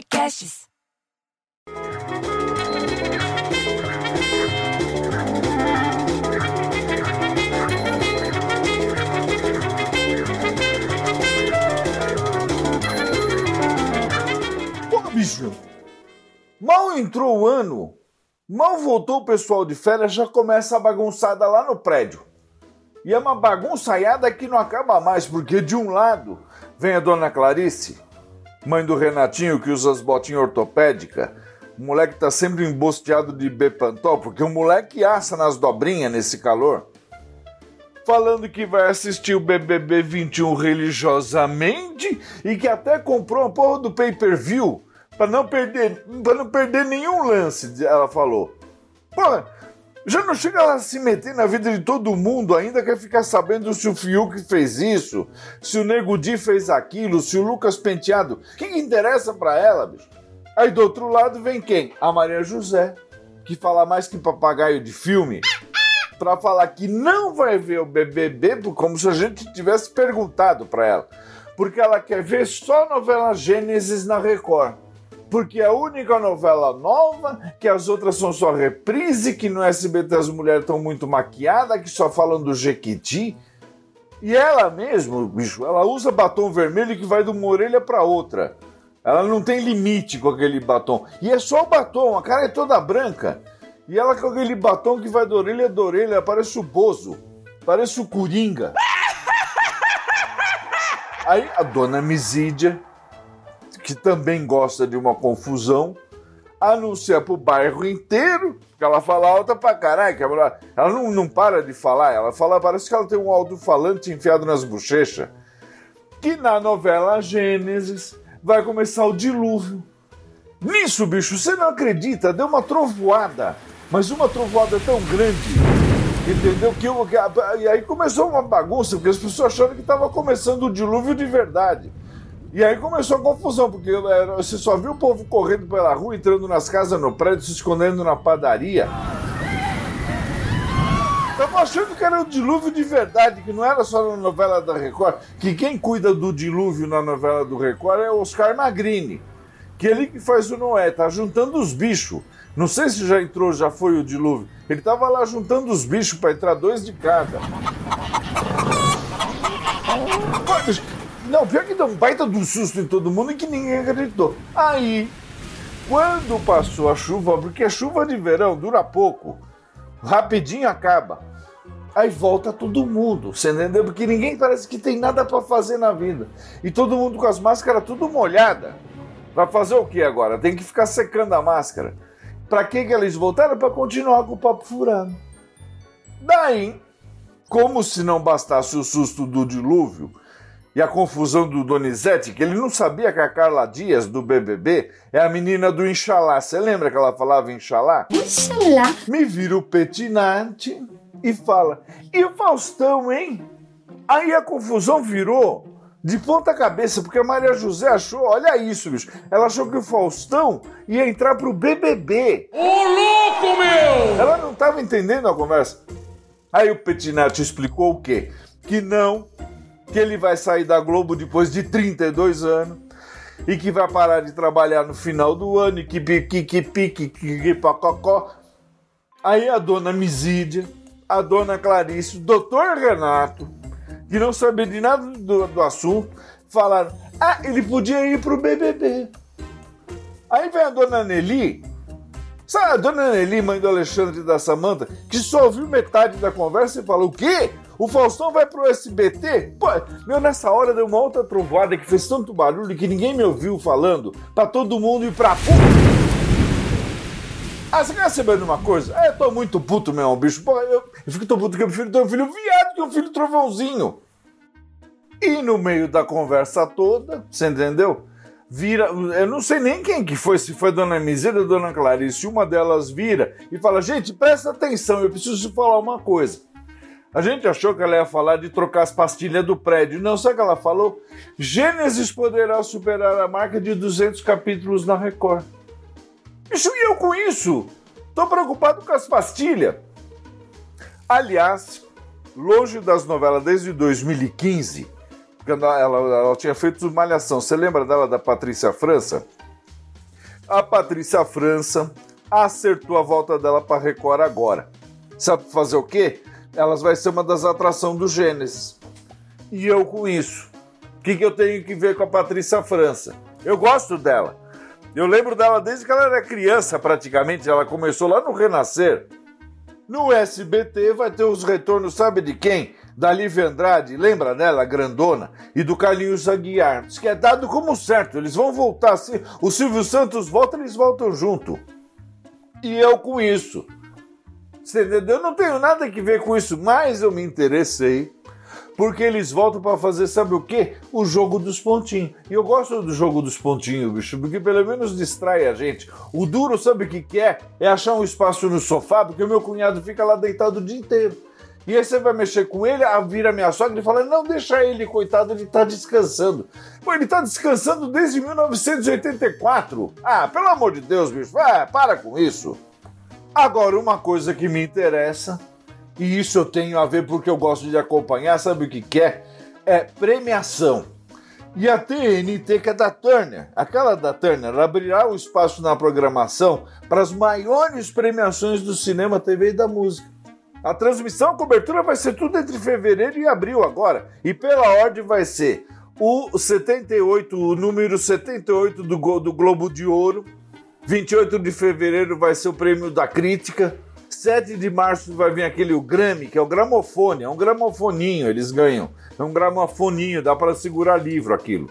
Podcasts. Pô, bicho, mal entrou o ano, mal voltou o pessoal de férias, já começa a bagunçada lá no prédio. E é uma bagunçaiada que não acaba mais, porque de um lado vem a dona Clarice, mãe do Renatinho que usa as botinhas ortopédicas, o moleque tá sempre embosteado de Bepantol, porque o moleque assa nas dobrinhas nesse calor. Falando que vai assistir o BBB 21 religiosamente e que até comprou uma porra do pay-per-view para não perder, para não perder nenhum lance, ela falou. Pô, já não chega lá a se meter na vida de todo mundo, ainda quer ficar sabendo se o Fiuk fez isso, se o Nego Di fez aquilo, se o Lucas Penteado. O que, que interessa para ela, bicho? Aí do outro lado vem quem? A Maria José, que fala mais que papagaio de filme, para falar que não vai ver o BBB, como se a gente tivesse perguntado para ela. Porque ela quer ver só a novela Gênesis na Record porque é a única novela nova, que as outras são só reprise, que no SBT as mulheres estão muito maquiadas, que só falam do Jequiti. E ela mesmo, bicho, ela usa batom vermelho que vai de uma orelha para outra. Ela não tem limite com aquele batom. E é só o batom, a cara é toda branca. E ela com aquele batom que vai da orelha da orelha, parece o Bozo, parece o Coringa. Aí a dona Misídia, que também gosta de uma confusão, anuncia pro bairro inteiro, que ela fala alta pra caralho, ela, ela não, não para de falar, ela fala, parece que ela tem um alto-falante enfiado nas bochechas, que na novela Gênesis vai começar o dilúvio. Nisso, bicho, você não acredita, deu uma trovoada, mas uma trovoada tão grande, entendeu? Que, eu, que e aí começou uma bagunça, porque as pessoas acharam que estava começando o dilúvio de verdade. E aí começou a confusão, porque é, você só viu o povo correndo pela rua, entrando nas casas no prédio, se escondendo na padaria. Tava achando que era o dilúvio de verdade, que não era só na novela da Record, que quem cuida do dilúvio na novela do Record é o Oscar Magrini, que ele que faz o Noé, tá juntando os bichos. Não sei se já entrou, já foi o dilúvio. Ele tava lá juntando os bichos para entrar dois de cada. Não, pior que deu um baita do susto em todo mundo e que ninguém acreditou. Aí, quando passou a chuva, porque a chuva de verão dura pouco, rapidinho acaba. Aí volta todo mundo, você entendeu? Porque ninguém parece que tem nada para fazer na vida. E todo mundo com as máscaras tudo molhada. Vai fazer o que agora? Tem que ficar secando a máscara. Para que que eles voltaram? Para continuar com o papo furado. Daí, como se não bastasse o susto do dilúvio, e a confusão do Donizete, que ele não sabia que a Carla Dias, do BBB, é a menina do Inxalá. Você lembra que ela falava Inxalá? Inxalá. Me vira o petinante e fala: E o Faustão, hein? Aí a confusão virou de ponta cabeça, porque a Maria José achou, olha isso, bicho. Ela achou que o Faustão ia entrar pro BBB. Ô louco, meu! Ela não estava entendendo a conversa. Aí o Petinati explicou o quê? Que não que ele vai sair da Globo depois de 32 anos e que vai parar de trabalhar no final do ano e que pique, que pique, que pacocó. Aí a dona Misídia, a dona Clarice, o doutor Renato, que não sabia de nada do, do assunto, falaram: ah, ele podia ir pro BBB. Aí vem a dona Nelly, sabe a dona Nelly, mãe do Alexandre e da Samanta, que só ouviu metade da conversa e falou: o quê? O Faustão vai pro SBT? Pô, meu, nessa hora deu uma outra trovoada que fez tanto barulho que ninguém me ouviu falando pra todo mundo ir pra puta. Ah, você quer saber de uma coisa? É, eu tô muito puto mesmo, bicho. Pô, eu, eu fico tão puto que eu prefiro ter um filho viado que um filho trovãozinho. E no meio da conversa toda, você entendeu? Vira, eu não sei nem quem que foi, se foi Dona Miséria ou Dona Clarice, uma delas vira e fala: gente, presta atenção, eu preciso falar uma coisa. A gente achou que ela ia falar de trocar as pastilhas do prédio. Não, sabe o que ela falou? Gênesis poderá superar a marca de 200 capítulos na Record. Isso e eu com isso? Tô preocupado com as pastilhas. Aliás, longe das novelas desde 2015, quando ela, ela, ela tinha feito Malhação. Você lembra dela, da Patrícia França? a Patrícia França acertou a volta dela para Record agora. Sabe fazer o quê? Elas vai ser uma das atrações do Gênesis. E eu com isso. O que, que eu tenho que ver com a Patrícia França? Eu gosto dela. Eu lembro dela desde que ela era criança, praticamente. Ela começou lá no Renascer. No SBT vai ter os retornos, sabe de quem? Da Lívia Andrade, lembra dela, grandona? E do Carlinhos Aguiar. Diz que é dado como certo, eles vão voltar. Se o Silvio Santos volta, eles voltam junto. E eu com isso. Você entendeu? Eu não tenho nada que ver com isso, mas eu me interessei porque eles voltam para fazer, sabe o quê? O jogo dos pontinhos. E eu gosto do jogo dos pontinhos, bicho, porque pelo menos distrai a gente. O duro, sabe o que, que é? É achar um espaço no sofá, porque o meu cunhado fica lá deitado o dia inteiro. E aí você vai mexer com ele, vira minha sogra e fala: não, deixa ele, coitado, ele tá descansando. Pô, ele tá descansando desde 1984. Ah, pelo amor de Deus, bicho, vai, para com isso. Agora, uma coisa que me interessa e isso eu tenho a ver porque eu gosto de acompanhar, sabe o que, que é? É premiação. E a TNT, que é da Turner, aquela da Turner, abrirá o espaço na programação para as maiores premiações do cinema, TV e da música. A transmissão, a cobertura vai ser tudo entre fevereiro e abril agora. E pela ordem vai ser o 78, o número 78 do, do Globo de Ouro. 28 de fevereiro vai ser o prêmio da crítica. 7 de março vai vir aquele o Grammy, que é o gramofone, é um gramofoninho, eles ganham. É um gramofoninho, dá para segurar livro aquilo.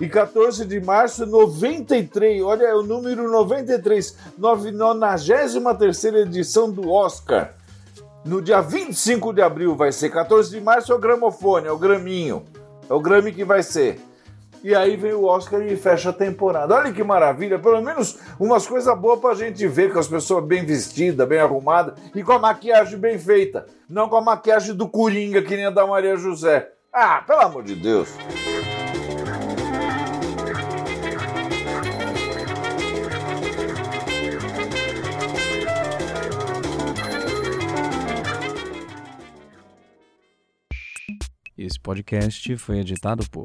E 14 de março, 93, olha, é o número 93, 93 edição do Oscar. No dia 25 de abril vai ser, 14 de março é o gramofone, é o graminho. É o Grammy que vai ser. E aí vem o Oscar e fecha a temporada. Olha que maravilha, pelo menos umas coisas boas pra gente ver, com as pessoas bem vestidas, bem arrumadas e com a maquiagem bem feita. Não com a maquiagem do Coringa, que nem a da Maria José. Ah, pelo amor de Deus. Esse podcast foi editado por